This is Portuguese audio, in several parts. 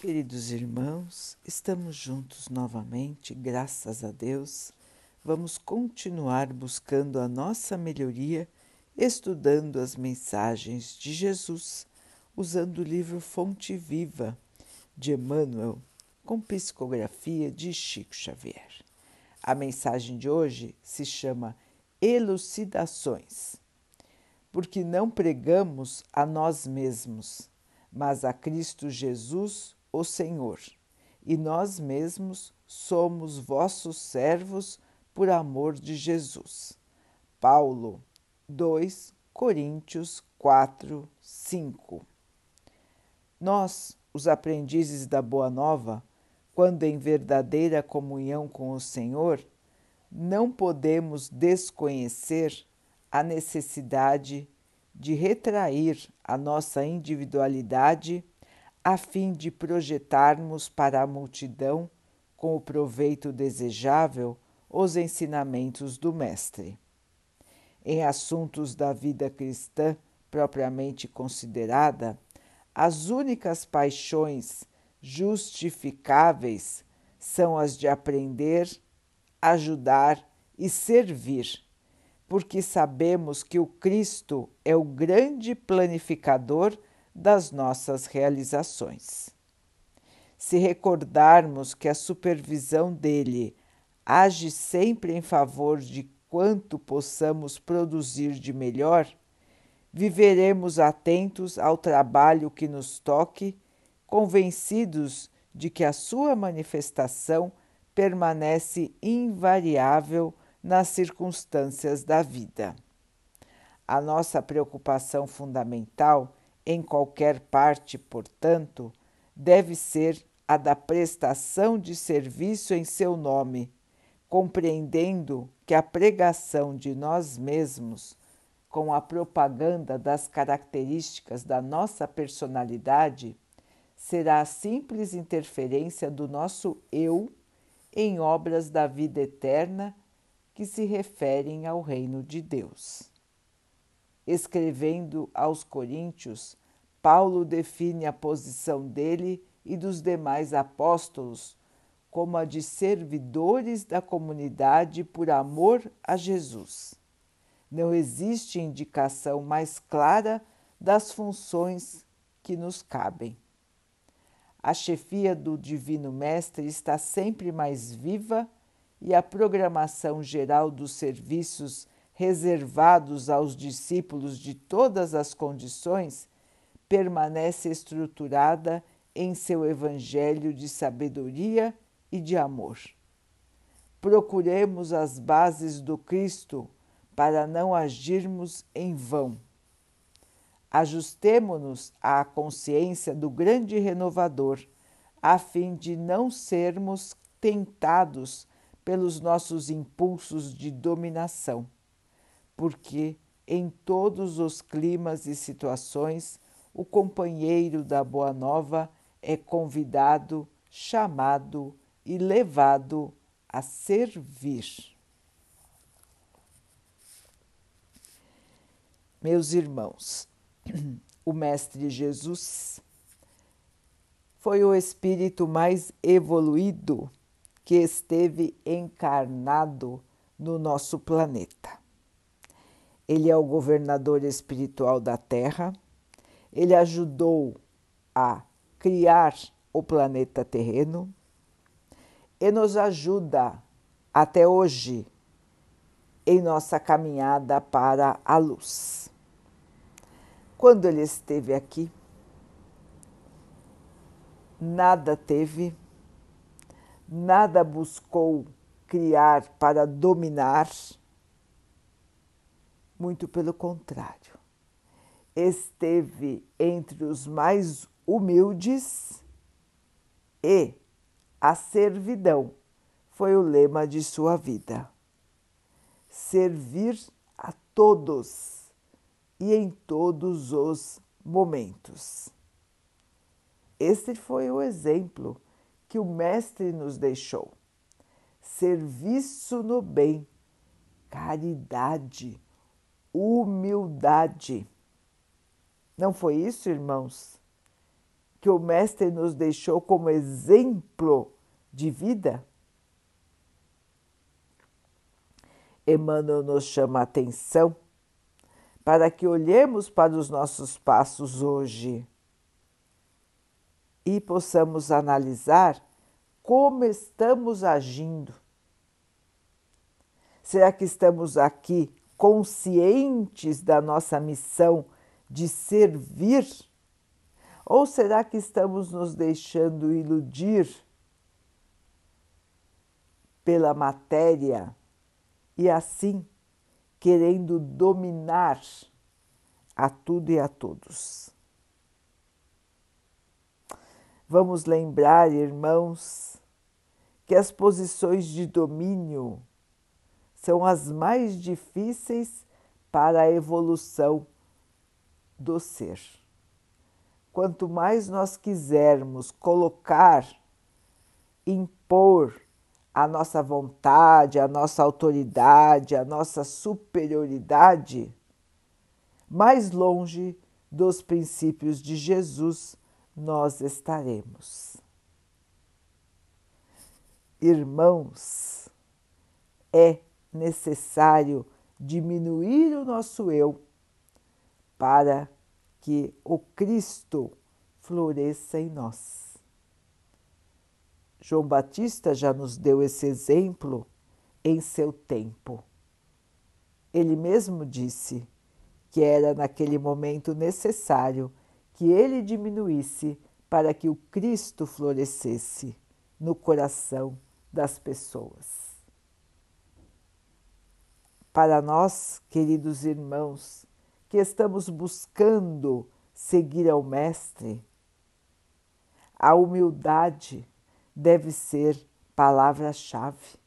Queridos irmãos, estamos juntos novamente, graças a Deus. Vamos continuar buscando a nossa melhoria, estudando as mensagens de Jesus, usando o livro Fonte Viva de Emmanuel, com psicografia de Chico Xavier. A mensagem de hoje se chama Elucidações, porque não pregamos a nós mesmos, mas a Cristo Jesus o Senhor, e nós mesmos somos vossos servos por amor de Jesus. Paulo 2 Coríntios 4, 5 Nós, os aprendizes da Boa Nova, quando em verdadeira comunhão com o Senhor, não podemos desconhecer a necessidade de retrair a nossa individualidade a fim de projetarmos para a multidão, com o proveito desejável, os ensinamentos do Mestre. Em assuntos da vida cristã propriamente considerada, as únicas paixões justificáveis são as de aprender, ajudar e servir, porque sabemos que o Cristo é o grande planificador das nossas realizações. Se recordarmos que a supervisão dele age sempre em favor de quanto possamos produzir de melhor, viveremos atentos ao trabalho que nos toque, convencidos de que a sua manifestação permanece invariável nas circunstâncias da vida. A nossa preocupação fundamental em qualquer parte, portanto, deve ser a da prestação de serviço em seu nome, compreendendo que a pregação de nós mesmos, com a propaganda das características da nossa personalidade, será a simples interferência do nosso eu em obras da vida eterna que se referem ao reino de Deus. Escrevendo aos Coríntios, Paulo define a posição dele e dos demais apóstolos como a de servidores da comunidade por amor a Jesus. Não existe indicação mais clara das funções que nos cabem. A chefia do Divino Mestre está sempre mais viva e a programação geral dos serviços reservados aos discípulos de todas as condições, permanece estruturada em seu evangelho de sabedoria e de amor. Procuremos as bases do Cristo para não agirmos em vão. Ajustemo-nos à consciência do grande renovador, a fim de não sermos tentados pelos nossos impulsos de dominação porque em todos os climas e situações o companheiro da Boa Nova é convidado, chamado e levado a servir. Meus irmãos, o Mestre Jesus foi o espírito mais evoluído que esteve encarnado no nosso planeta. Ele é o governador espiritual da Terra. Ele ajudou a criar o planeta terreno e nos ajuda até hoje em nossa caminhada para a luz. Quando ele esteve aqui, nada teve, nada buscou criar para dominar muito pelo contrário, esteve entre os mais humildes e a servidão foi o lema de sua vida. Servir a todos e em todos os momentos. Este foi o exemplo que o Mestre nos deixou. Serviço no bem, caridade humildade. Não foi isso, irmãos, que o Mestre nos deixou como exemplo de vida? Emmanuel nos chama a atenção para que olhemos para os nossos passos hoje e possamos analisar como estamos agindo. Será que estamos aqui conscientes da nossa missão de servir? Ou será que estamos nos deixando iludir pela matéria e assim querendo dominar a tudo e a todos? Vamos lembrar, irmãos, que as posições de domínio são as mais difíceis para a evolução do ser. Quanto mais nós quisermos colocar, impor a nossa vontade, a nossa autoridade, a nossa superioridade, mais longe dos princípios de Jesus nós estaremos. Irmãos, é necessário diminuir o nosso eu para que o Cristo floresça em nós. João Batista já nos deu esse exemplo em seu tempo. Ele mesmo disse que era naquele momento necessário que ele diminuísse para que o Cristo florescesse no coração das pessoas. Para nós, queridos irmãos, que estamos buscando seguir ao Mestre, a humildade deve ser palavra-chave.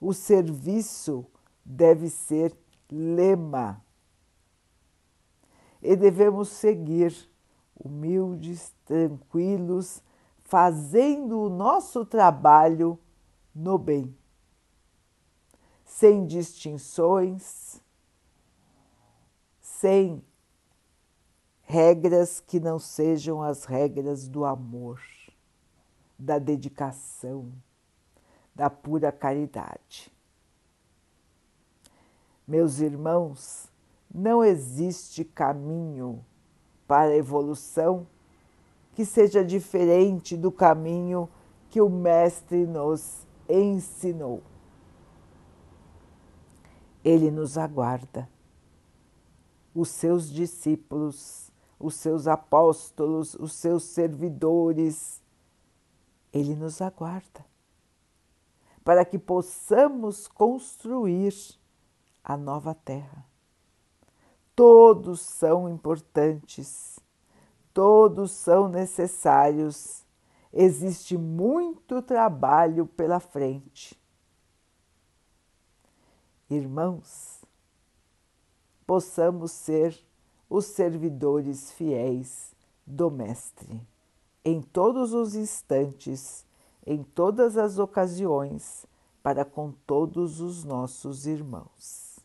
O serviço deve ser lema. E devemos seguir humildes, tranquilos, fazendo o nosso trabalho no bem sem distinções, sem regras que não sejam as regras do amor, da dedicação, da pura caridade. Meus irmãos, não existe caminho para a evolução que seja diferente do caminho que o Mestre nos ensinou. Ele nos aguarda. Os seus discípulos, os seus apóstolos, os seus servidores, Ele nos aguarda para que possamos construir a nova terra. Todos são importantes, todos são necessários. Existe muito trabalho pela frente irmãos, possamos ser os servidores fiéis do Mestre em todos os instantes, em todas as ocasiões, para com todos os nossos irmãos.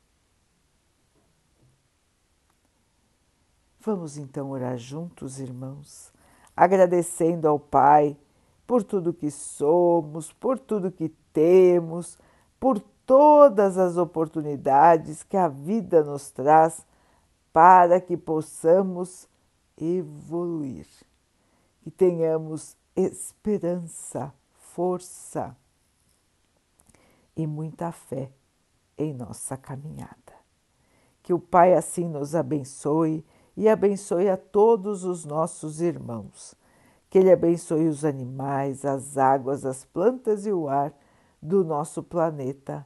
Vamos então orar juntos, irmãos, agradecendo ao Pai por tudo que somos, por tudo que temos, por todas as oportunidades que a vida nos traz para que possamos evoluir, que tenhamos esperança, força e muita fé em nossa caminhada. Que o Pai assim nos abençoe e abençoe a todos os nossos irmãos. Que Ele abençoe os animais, as águas, as plantas e o ar do nosso planeta